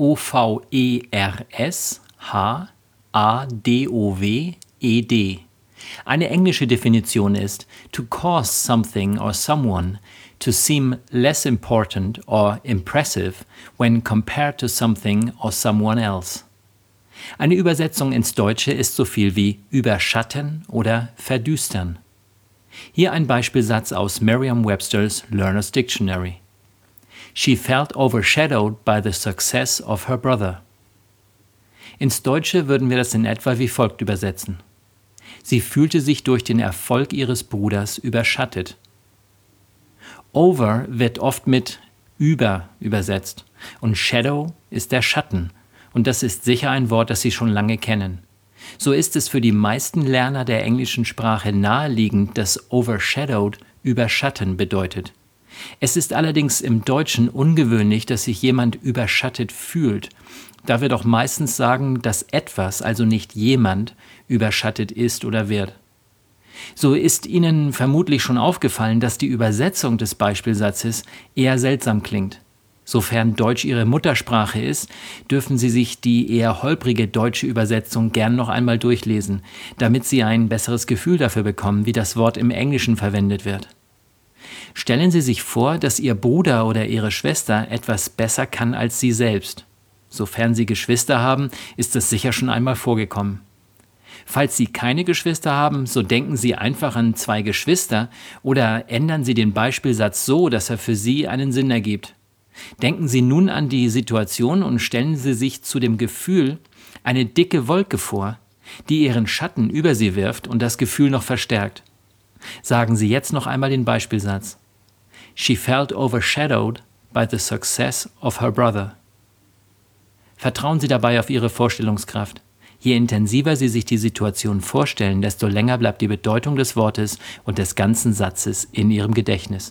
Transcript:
O-V-E-R-S-H-A-D-O-W-E-D. Eine englische Definition ist to cause something or someone to seem less important or impressive when compared to something or someone else. Eine Übersetzung ins Deutsche ist so viel wie überschatten oder verdüstern. Hier ein Beispielsatz aus Merriam-Webster's Learner's Dictionary. She felt overshadowed by the success of her brother. Ins Deutsche würden wir das in etwa wie folgt übersetzen. Sie fühlte sich durch den Erfolg ihres Bruders überschattet. Over wird oft mit über übersetzt und Shadow ist der Schatten und das ist sicher ein Wort, das Sie schon lange kennen. So ist es für die meisten Lerner der englischen Sprache naheliegend, dass overshadowed überschatten bedeutet. Es ist allerdings im Deutschen ungewöhnlich, dass sich jemand überschattet fühlt, da wir doch meistens sagen, dass etwas, also nicht jemand, überschattet ist oder wird. So ist Ihnen vermutlich schon aufgefallen, dass die Übersetzung des Beispielsatzes eher seltsam klingt. Sofern Deutsch Ihre Muttersprache ist, dürfen Sie sich die eher holprige deutsche Übersetzung gern noch einmal durchlesen, damit Sie ein besseres Gefühl dafür bekommen, wie das Wort im Englischen verwendet wird. Stellen Sie sich vor, dass Ihr Bruder oder Ihre Schwester etwas besser kann als Sie selbst. Sofern Sie Geschwister haben, ist das sicher schon einmal vorgekommen. Falls Sie keine Geschwister haben, so denken Sie einfach an zwei Geschwister oder ändern Sie den Beispielsatz so, dass er für Sie einen Sinn ergibt. Denken Sie nun an die Situation und stellen Sie sich zu dem Gefühl eine dicke Wolke vor, die ihren Schatten über Sie wirft und das Gefühl noch verstärkt. Sagen Sie jetzt noch einmal den Beispielsatz. She felt overshadowed by the success of her brother. Vertrauen Sie dabei auf Ihre Vorstellungskraft. Je intensiver Sie sich die Situation vorstellen, desto länger bleibt die Bedeutung des Wortes und des ganzen Satzes in Ihrem Gedächtnis.